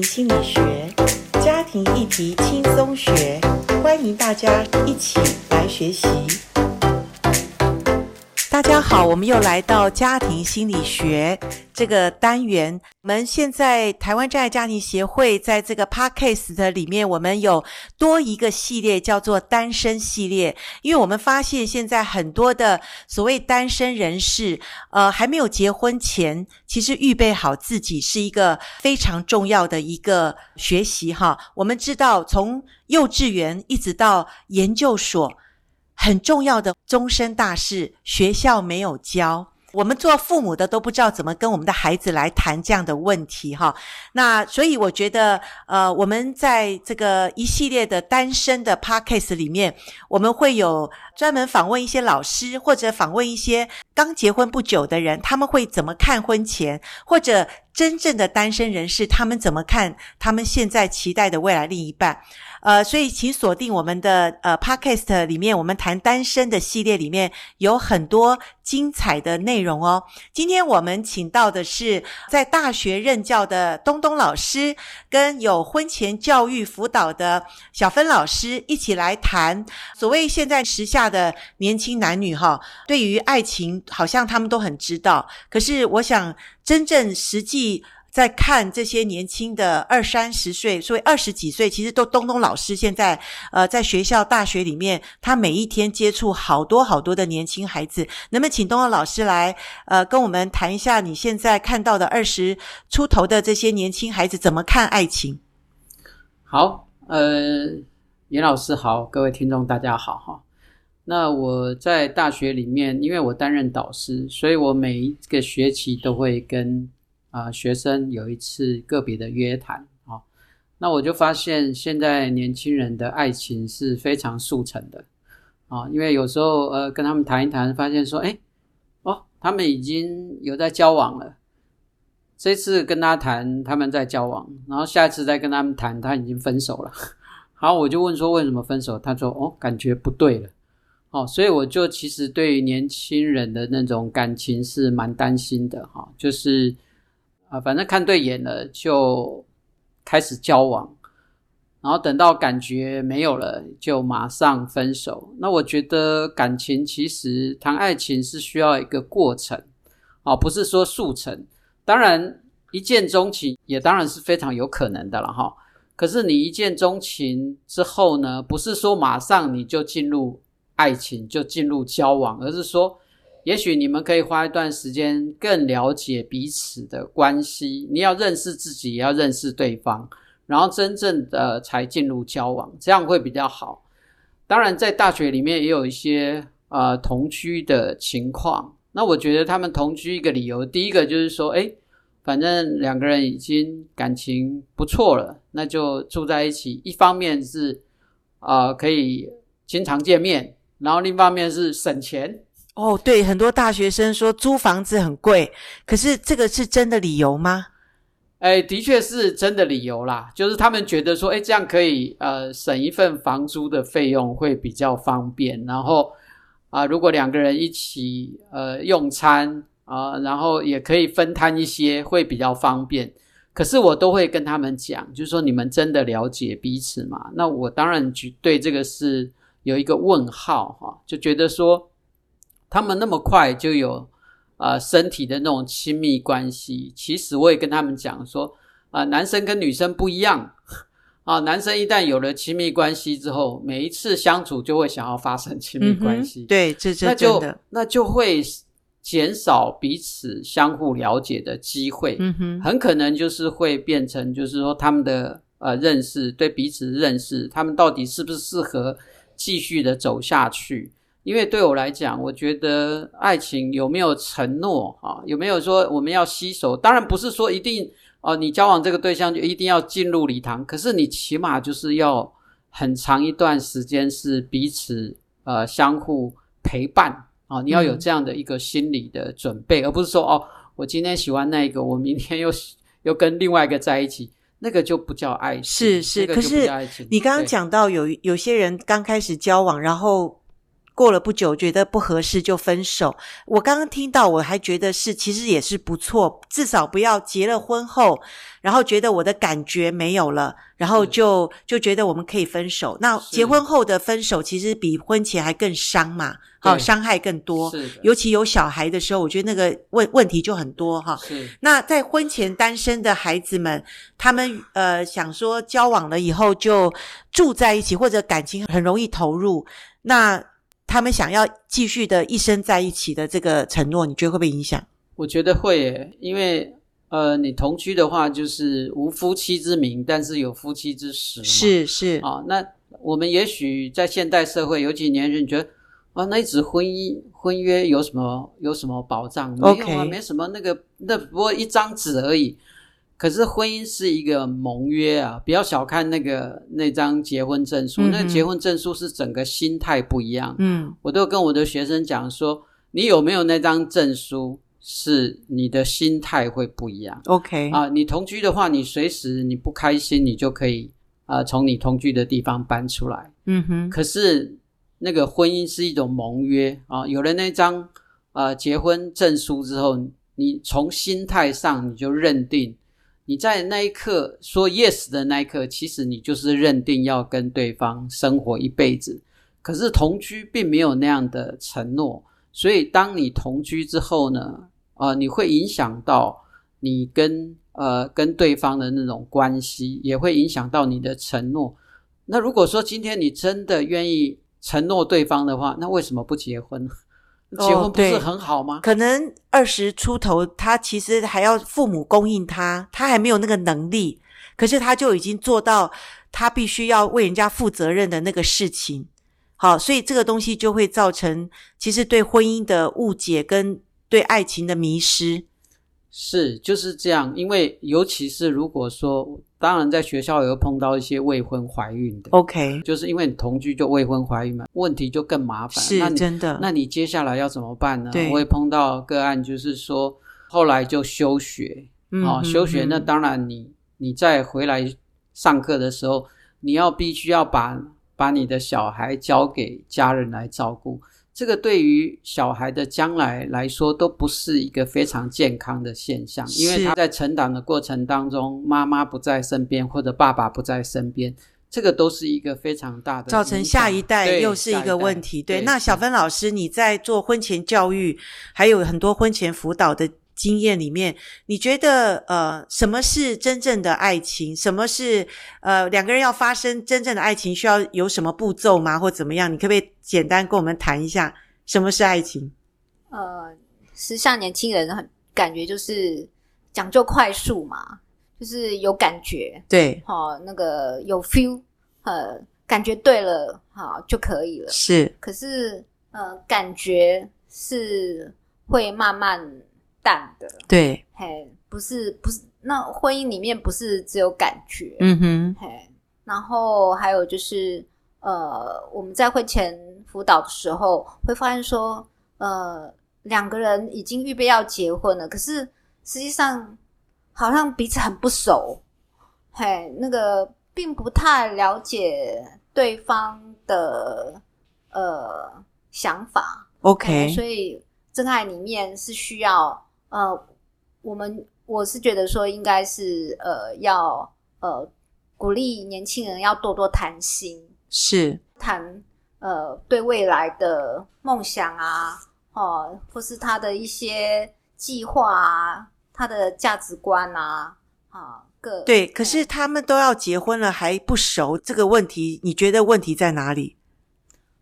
心理学，家庭议题轻松学，欢迎大家一起来学习。大家好，我们又来到家庭心理学这个单元。我们现在台湾真爱家庭协会在这个 Podcast 的里面，我们有多一个系列叫做单身系列，因为我们发现现在很多的所谓单身人士，呃，还没有结婚前，其实预备好自己是一个非常重要的一个学习哈。我们知道，从幼稚园一直到研究所。很重要的终身大事，学校没有教，我们做父母的都不知道怎么跟我们的孩子来谈这样的问题哈。那所以我觉得，呃，我们在这个一系列的单身的 podcast 里面，我们会有专门访问一些老师，或者访问一些刚结婚不久的人，他们会怎么看婚前，或者真正的单身人士，他们怎么看他们现在期待的未来另一半。呃，所以请锁定我们的呃 Podcast 里面，我们谈单身的系列里面有很多精彩的内容哦。今天我们请到的是在大学任教的东东老师，跟有婚前教育辅导的小芬老师一起来谈所谓现在时下的年轻男女哈，对于爱情好像他们都很知道，可是我想真正实际。在看这些年轻的二三十岁，所以二十几岁，其实都东东老师现在呃在学校大学里面，他每一天接触好多好多的年轻孩子。能不能请东东老师来呃跟我们谈一下你现在看到的二十出头的这些年轻孩子怎么看爱情？好，呃，严老师好，各位听众大家好哈。那我在大学里面，因为我担任导师，所以我每一个学期都会跟。啊、学生有一次个别的约谈啊、哦，那我就发现现在年轻人的爱情是非常速成的啊、哦，因为有时候呃跟他们谈一谈，发现说，哎，哦，他们已经有在交往了。这次跟他谈，他们在交往，然后下一次再跟他们谈，他已经分手了。好，我就问说为什么分手？他说，哦，感觉不对了。哦，所以我就其实对年轻人的那种感情是蛮担心的哈、就是。啊，反正看对眼了就开始交往，然后等到感觉没有了就马上分手。那我觉得感情其实谈爱情是需要一个过程，啊，不是说速成。当然一见钟情也当然是非常有可能的了哈。可是你一见钟情之后呢，不是说马上你就进入爱情就进入交往，而是说。也许你们可以花一段时间更了解彼此的关系。你要认识自己，也要认识对方，然后真正的才进入交往，这样会比较好。当然，在大学里面也有一些呃同居的情况。那我觉得他们同居一个理由，第一个就是说，诶，反正两个人已经感情不错了，那就住在一起。一方面是呃可以经常见面，然后另一方面是省钱。哦，对，很多大学生说租房子很贵，可是这个是真的理由吗？哎，的确是真的理由啦，就是他们觉得说，哎，这样可以呃省一份房租的费用会比较方便，然后啊、呃，如果两个人一起呃用餐啊、呃，然后也可以分摊一些，会比较方便。可是我都会跟他们讲，就是说你们真的了解彼此吗？那我当然对这个是有一个问号哈，就觉得说。他们那么快就有，呃，身体的那种亲密关系。其实我也跟他们讲说，啊、呃，男生跟女生不一样，啊，男生一旦有了亲密关系之后，每一次相处就会想要发生亲密关系。嗯、对，这这那就那就会减少彼此相互了解的机会。嗯哼，很可能就是会变成，就是说他们的呃认识，对彼此认识，他们到底是不是适合继续的走下去？因为对我来讲，我觉得爱情有没有承诺啊？有没有说我们要携手？当然不是说一定哦，你交往这个对象就一定要进入礼堂。可是你起码就是要很长一段时间是彼此呃相互陪伴啊，你要有这样的一个心理的准备，而不是说哦，我今天喜欢那个，我明天又又跟另外一个在一起，那个就不叫爱情。是是。可是你刚刚讲到有有些人刚开始交往，然后。过了不久觉得不合适就分手。我刚刚听到，我还觉得是其实也是不错，至少不要结了婚后，然后觉得我的感觉没有了，然后就就觉得我们可以分手。那结婚后的分手其实比婚前还更伤嘛，好，伤害更多。是，尤其有小孩的时候，我觉得那个问问题就很多哈。是。那在婚前单身的孩子们，他们呃想说交往了以后就住在一起，或者感情很容易投入，那他们想要继续的一生在一起的这个承诺，你觉得会不会影响？我觉得会耶，因为。呃，你同居的话，就是无夫妻之名，但是有夫妻之实嘛。是是啊，那我们也许在现代社会，尤其年轻人觉得啊，那一纸婚姻婚约有什么有什么保障？没有啊，没什么，那个那不过一张纸而已。可是婚姻是一个盟约啊，不要小看那个那张结婚证书，嗯、那结婚证书是整个心态不一样。嗯，我都跟我的学生讲说，你有没有那张证书？是你的心态会不一样，OK 啊？你同居的话，你随时你不开心，你就可以啊从你同居的地方搬出来。嗯哼。可是那个婚姻是一种盟约啊，有了那张呃结婚证书之后，你从心态上你就认定你在那一刻说 yes 的那一刻，其实你就是认定要跟对方生活一辈子。可是同居并没有那样的承诺。所以，当你同居之后呢，呃，你会影响到你跟呃跟对方的那种关系，也会影响到你的承诺。那如果说今天你真的愿意承诺对方的话，那为什么不结婚？结婚不是很好吗？哦，可能二十出头，他其实还要父母供应他，他还没有那个能力，可是他就已经做到他必须要为人家负责任的那个事情。好，所以这个东西就会造成其实对婚姻的误解跟对爱情的迷失。是，就是这样。因为尤其是如果说，当然在学校也会碰到一些未婚怀孕的。OK，就是因为你同居就未婚怀孕嘛，问题就更麻烦。是，那你真的。那你接下来要怎么办呢？对，我也碰到个案，就是说后来就休学。嗯，哦，休学，那当然你你再回来上课的时候，你要必须要把。把你的小孩交给家人来照顾，这个对于小孩的将来来说都不是一个非常健康的现象，因为他在成长的过程当中，妈妈不在身边或者爸爸不在身边，这个都是一个非常大的，造成下一代又是一个问题。对，对，那小芬老师，你在做婚前教育，还有很多婚前辅导的。经验里面，你觉得呃，什么是真正的爱情？什么是呃，两个人要发生真正的爱情，需要有什么步骤吗？或怎么样？你可不可以简单跟我们谈一下什么是爱情？呃，时下年轻人很感觉就是讲究快速嘛，就是有感觉，对，好、哦，那个有 feel，呃，感觉对了，好就可以了。是，可是呃，感觉是会慢慢。淡的，对，嘿，不是不是，那婚姻里面不是只有感觉，嗯哼，嘿，然后还有就是，呃，我们在婚前辅导的时候会发现说，呃，两个人已经预备要结婚了，可是实际上好像彼此很不熟，嘿，那个并不太了解对方的呃想法，OK，所以真爱里面是需要。呃，我们我是觉得说，应该是呃，要呃鼓励年轻人要多多谈心，是谈呃对未来的梦想啊，哦、呃，或是他的一些计划啊，他的价值观啊，啊，各对。可是他们都要结婚了还不熟，这个问题你觉得问题在哪里？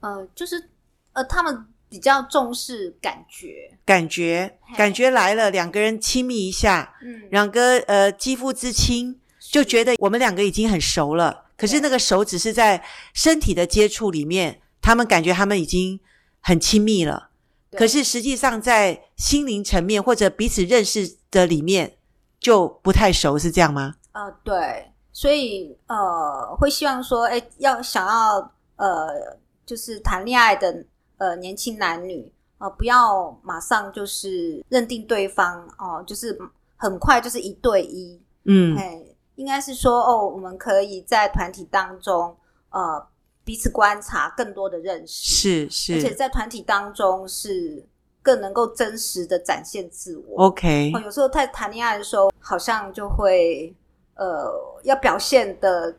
呃，就是呃他们。比较重视感觉，感觉，感觉来了，两个人亲密一下，嗯，两个呃肌肤之亲，就觉得我们两个已经很熟了。可是那个熟只是在身体的接触里面，他们感觉他们已经很亲密了。可是实际上在心灵层面或者彼此认识的里面就不太熟，是这样吗？呃，对，所以呃会希望说，哎，要想要呃就是谈恋爱的。呃，年轻男女呃，不要马上就是认定对方哦、呃，就是很快就是一对一，嗯，哎，应该是说哦，我们可以在团体当中呃彼此观察，更多的认识，是是，而且在团体当中是更能够真实的展现自我。OK，哦，有时候在谈恋爱的时候，好像就会呃，要表现的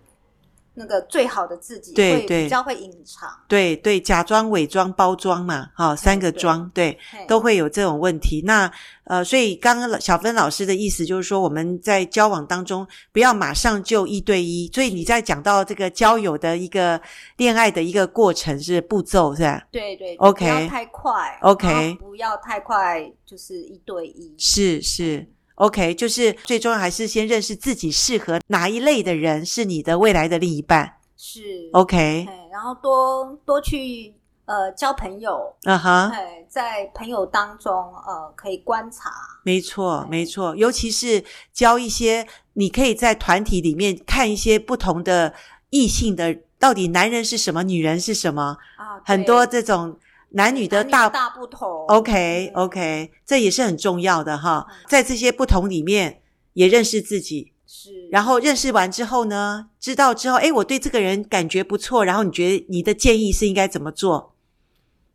那个最好的自己，对对会比较会隐藏。对对，假装、伪装、包装嘛，哈、哦，三个装，对，嘿都会有这种问题。那呃，所以刚刚小芬老师的意思就是说，我们在交往当中不要马上就一对一。所以你在讲到这个交友的一个恋爱的一个过程是步骤，是吧？对对，OK，不要太快，OK，不要太快，就是一对一。是是。OK，就是最重要还是先认识自己适合哪一类的人是你的未来的另一半。是 OK，然后多多去呃交朋友，嗯哼，在朋友当中呃可以观察。没错没错，尤其是交一些你可以在团体里面看一些不同的异性的，到底男人是什么，女人是什么啊，很多这种。男女的大女大不同，OK OK，这也是很重要的哈。在这些不同里面，也认识自己，是。然后认识完之后呢，知道之后，诶，我对这个人感觉不错，然后你觉得你的建议是应该怎么做？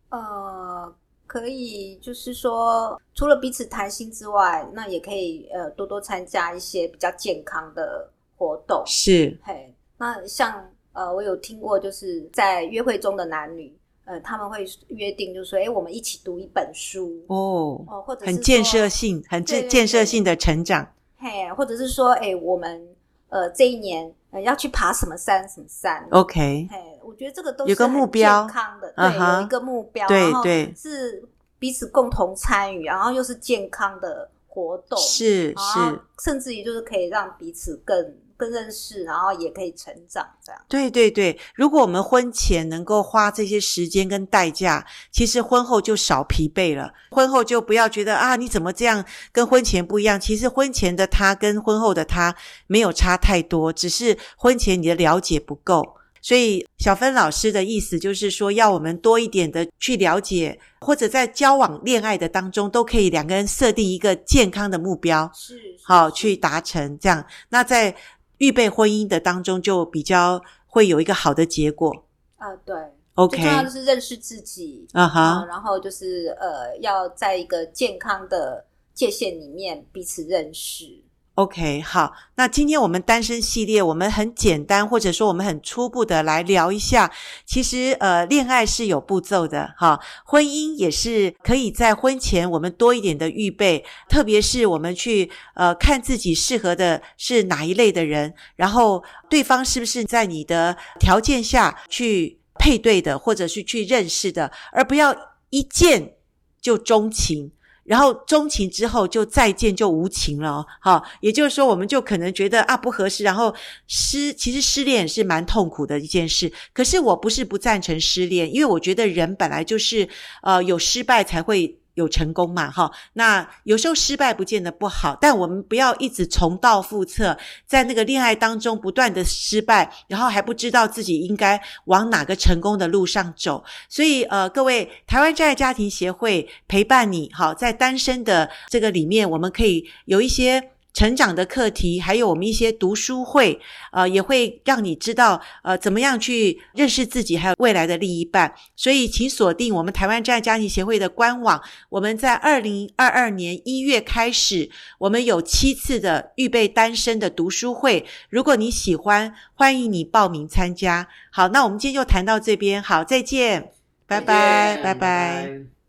呃，可以，就是说，除了彼此谈心之外，那也可以呃多多参加一些比较健康的活动。是，嘿，那像呃，我有听过，就是在约会中的男女。呃，他们会约定，就是说，哎，我们一起读一本书哦，哦，或者很建设性、很建建设性的成长，嘿，或者是说，哎，我们呃这一年呃要去爬什么山什么山，OK，嘿，我觉得这个都是有个目标，健康的，uh-huh, 对，有一个目标，对对，是彼此共同参与，然后又是健康的活动，是是，甚至于就是可以让彼此更。更认识，然后也可以成长，这样。对对对，如果我们婚前能够花这些时间跟代价，其实婚后就少疲惫了。婚后就不要觉得啊，你怎么这样跟婚前不一样？其实婚前的他跟婚后的他没有差太多，只是婚前你的了解不够。所以小芬老师的意思就是说，要我们多一点的去了解，或者在交往恋爱的当中，都可以两个人设定一个健康的目标，是，好去达成这样。那在预备婚姻的当中，就比较会有一个好的结果啊。对，OK，最重要的是认识自己啊哈，然后就是呃，要在一个健康的界限里面彼此认识。OK，好，那今天我们单身系列，我们很简单，或者说我们很初步的来聊一下。其实，呃，恋爱是有步骤的，哈，婚姻也是可以在婚前我们多一点的预备，特别是我们去呃看自己适合的是哪一类的人，然后对方是不是在你的条件下去配对的，或者是去认识的，而不要一见就钟情。然后钟情之后就再见就无情了哦，好，也就是说我们就可能觉得啊不合适，然后失，其实失恋是蛮痛苦的一件事。可是我不是不赞成失恋，因为我觉得人本来就是呃有失败才会有成功嘛，哈。那有时候失败不见得不好，但我们不要一直重蹈覆辙，在那个恋爱当中不断的失败，然后还不知道自己应该往哪个成功的路上走。所以，呃，各位台湾真爱家庭协会陪伴你，好，在单身的这个里面，我们可以有一些。成长的课题，还有我们一些读书会，呃，也会让你知道，呃，怎么样去认识自己，还有未来的另一半。所以，请锁定我们台湾真爱家庭协会的官网。我们在二零二二年一月开始，我们有七次的预备单身的读书会。如果你喜欢，欢迎你报名参加。好，那我们今天就谈到这边。好，再见，拜拜，拜拜。拜拜。